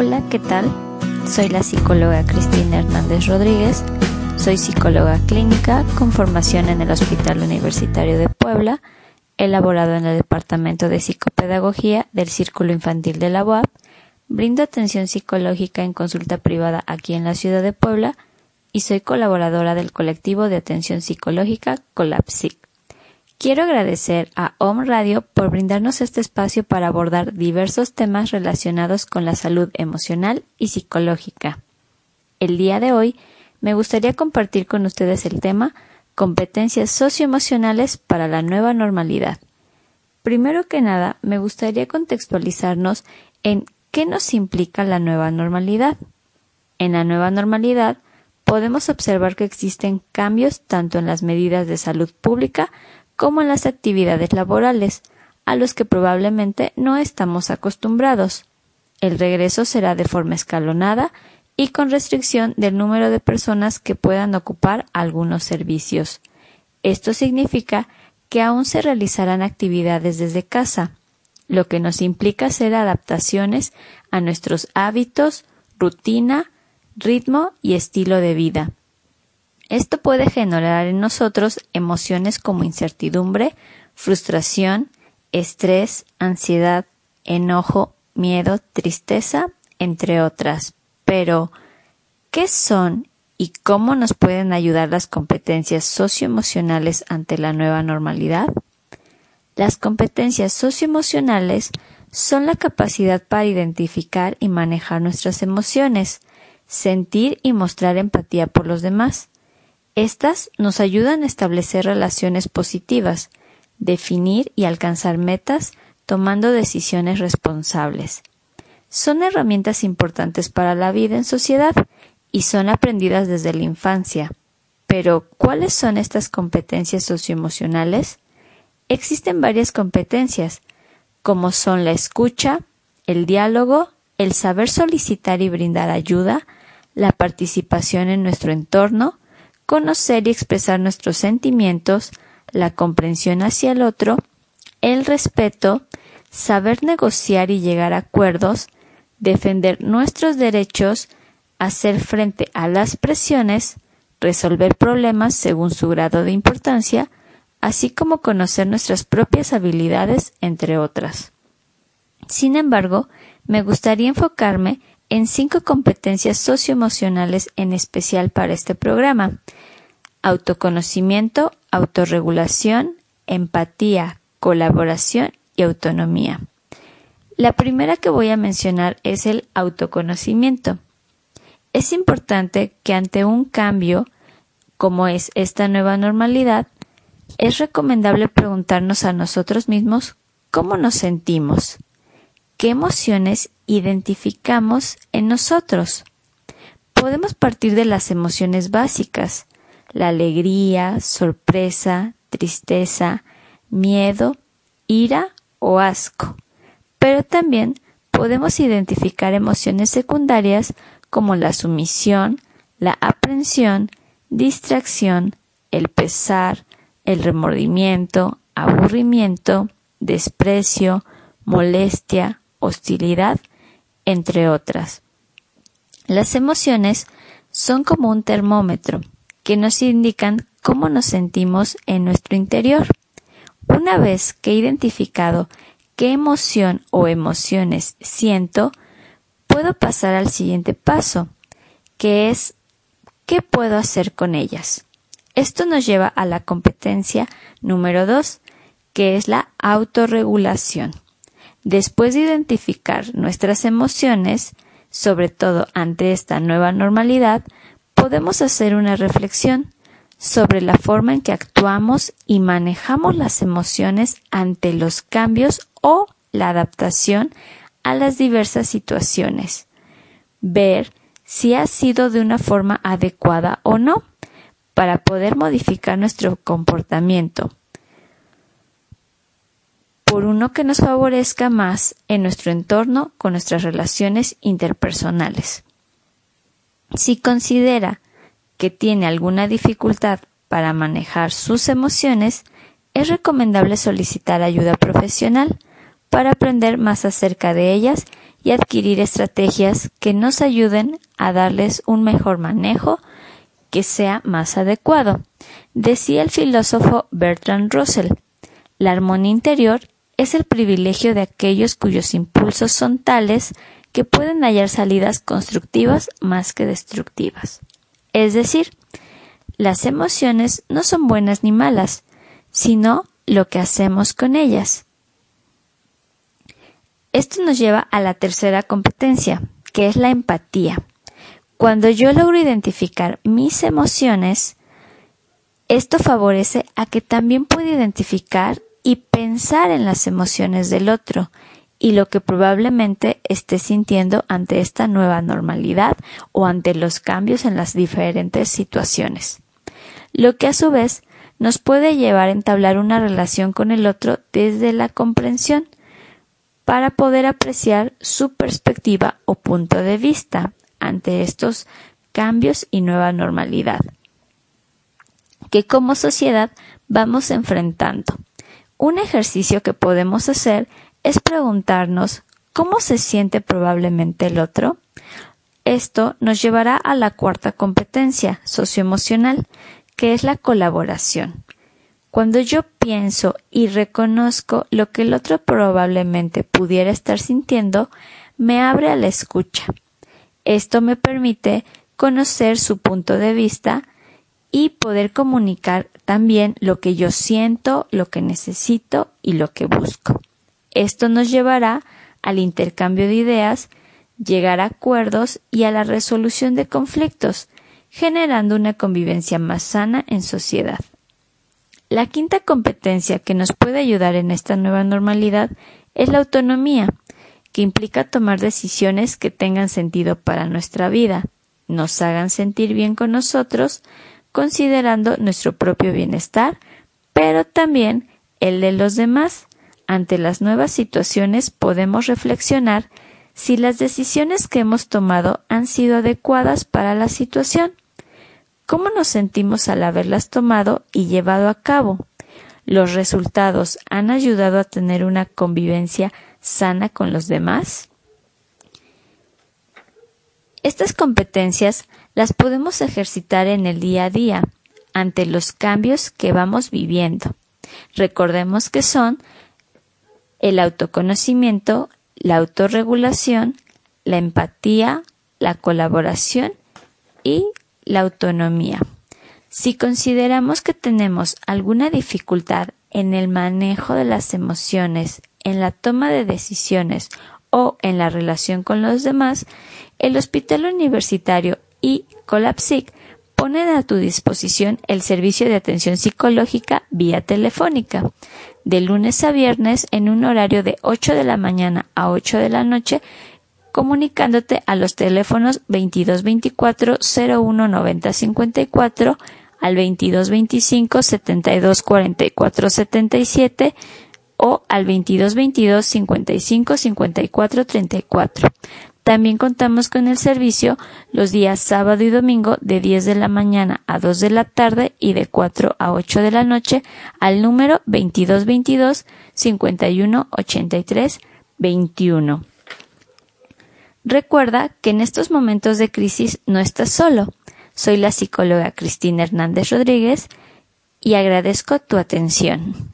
Hola, ¿qué tal? Soy la psicóloga Cristina Hernández Rodríguez. Soy psicóloga clínica con formación en el Hospital Universitario de Puebla, elaborado en el Departamento de Psicopedagogía del Círculo Infantil de la UAP. Brindo atención psicológica en consulta privada aquí en la ciudad de Puebla y soy colaboradora del colectivo de atención psicológica Colapsic. Quiero agradecer a Home Radio por brindarnos este espacio para abordar diversos temas relacionados con la salud emocional y psicológica. El día de hoy me gustaría compartir con ustedes el tema competencias socioemocionales para la nueva normalidad. Primero que nada, me gustaría contextualizarnos en qué nos implica la nueva normalidad. En la nueva normalidad podemos observar que existen cambios tanto en las medidas de salud pública como en las actividades laborales, a los que probablemente no estamos acostumbrados. El regreso será de forma escalonada y con restricción del número de personas que puedan ocupar algunos servicios. Esto significa que aún se realizarán actividades desde casa, lo que nos implica hacer adaptaciones a nuestros hábitos, rutina, ritmo y estilo de vida. Esto puede generar en nosotros emociones como incertidumbre, frustración, estrés, ansiedad, enojo, miedo, tristeza, entre otras. Pero, ¿qué son y cómo nos pueden ayudar las competencias socioemocionales ante la nueva normalidad? Las competencias socioemocionales son la capacidad para identificar y manejar nuestras emociones, sentir y mostrar empatía por los demás, estas nos ayudan a establecer relaciones positivas, definir y alcanzar metas tomando decisiones responsables. Son herramientas importantes para la vida en sociedad y son aprendidas desde la infancia. Pero, ¿cuáles son estas competencias socioemocionales? Existen varias competencias, como son la escucha, el diálogo, el saber solicitar y brindar ayuda, la participación en nuestro entorno, conocer y expresar nuestros sentimientos, la comprensión hacia el otro, el respeto, saber negociar y llegar a acuerdos, defender nuestros derechos, hacer frente a las presiones, resolver problemas según su grado de importancia, así como conocer nuestras propias habilidades, entre otras. Sin embargo, me gustaría enfocarme en cinco competencias socioemocionales en especial para este programa. Autoconocimiento, autorregulación, empatía, colaboración y autonomía. La primera que voy a mencionar es el autoconocimiento. Es importante que ante un cambio, como es esta nueva normalidad, es recomendable preguntarnos a nosotros mismos cómo nos sentimos, qué emociones identificamos en nosotros. Podemos partir de las emociones básicas, la alegría, sorpresa, tristeza, miedo, ira o asco. Pero también podemos identificar emociones secundarias como la sumisión, la aprensión, distracción, el pesar, el remordimiento, aburrimiento, desprecio, molestia, hostilidad, entre otras. Las emociones son como un termómetro que nos indican cómo nos sentimos en nuestro interior. Una vez que he identificado qué emoción o emociones siento, puedo pasar al siguiente paso, que es ¿qué puedo hacer con ellas? Esto nos lleva a la competencia número dos, que es la autorregulación. Después de identificar nuestras emociones, sobre todo ante esta nueva normalidad, podemos hacer una reflexión sobre la forma en que actuamos y manejamos las emociones ante los cambios o la adaptación a las diversas situaciones. Ver si ha sido de una forma adecuada o no para poder modificar nuestro comportamiento por uno que nos favorezca más en nuestro entorno con nuestras relaciones interpersonales. Si considera que tiene alguna dificultad para manejar sus emociones, es recomendable solicitar ayuda profesional para aprender más acerca de ellas y adquirir estrategias que nos ayuden a darles un mejor manejo que sea más adecuado. Decía el filósofo Bertrand Russell, la armonía interior es el privilegio de aquellos cuyos impulsos son tales que pueden hallar salidas constructivas más que destructivas. Es decir, las emociones no son buenas ni malas, sino lo que hacemos con ellas. Esto nos lleva a la tercera competencia, que es la empatía. Cuando yo logro identificar mis emociones, esto favorece a que también pueda identificar y pensar en las emociones del otro y lo que probablemente esté sintiendo ante esta nueva normalidad o ante los cambios en las diferentes situaciones. Lo que a su vez nos puede llevar a entablar una relación con el otro desde la comprensión, para poder apreciar su perspectiva o punto de vista ante estos cambios y nueva normalidad que como sociedad vamos enfrentando. Un ejercicio que podemos hacer es preguntarnos ¿cómo se siente probablemente el otro? Esto nos llevará a la cuarta competencia socioemocional, que es la colaboración. Cuando yo pienso y reconozco lo que el otro probablemente pudiera estar sintiendo, me abre a la escucha. Esto me permite conocer su punto de vista y poder comunicar también lo que yo siento, lo que necesito y lo que busco. Esto nos llevará al intercambio de ideas, llegar a acuerdos y a la resolución de conflictos, generando una convivencia más sana en sociedad. La quinta competencia que nos puede ayudar en esta nueva normalidad es la autonomía, que implica tomar decisiones que tengan sentido para nuestra vida, nos hagan sentir bien con nosotros, considerando nuestro propio bienestar, pero también el de los demás. Ante las nuevas situaciones podemos reflexionar si las decisiones que hemos tomado han sido adecuadas para la situación ¿Cómo nos sentimos al haberlas tomado y llevado a cabo? ¿Los resultados han ayudado a tener una convivencia sana con los demás? Estas competencias las podemos ejercitar en el día a día, ante los cambios que vamos viviendo. Recordemos que son el autoconocimiento, la autorregulación, la empatía, la colaboración y la autonomía. Si consideramos que tenemos alguna dificultad en el manejo de las emociones, en la toma de decisiones o en la relación con los demás, el Hospital Universitario y Colapsic ponen a tu disposición el servicio de atención psicológica vía telefónica, de lunes a viernes en un horario de 8 de la mañana a 8 de la noche, comunicándote a los teléfonos 2224 01 54 al 2225 72 44 77 o al 2222 55 54 34. También contamos con el servicio los días sábado y domingo de 10 de la mañana a 2 de la tarde y de 4 a 8 de la noche al número 2222 51 83 21. Recuerda que en estos momentos de crisis no estás solo. Soy la psicóloga Cristina Hernández Rodríguez y agradezco tu atención.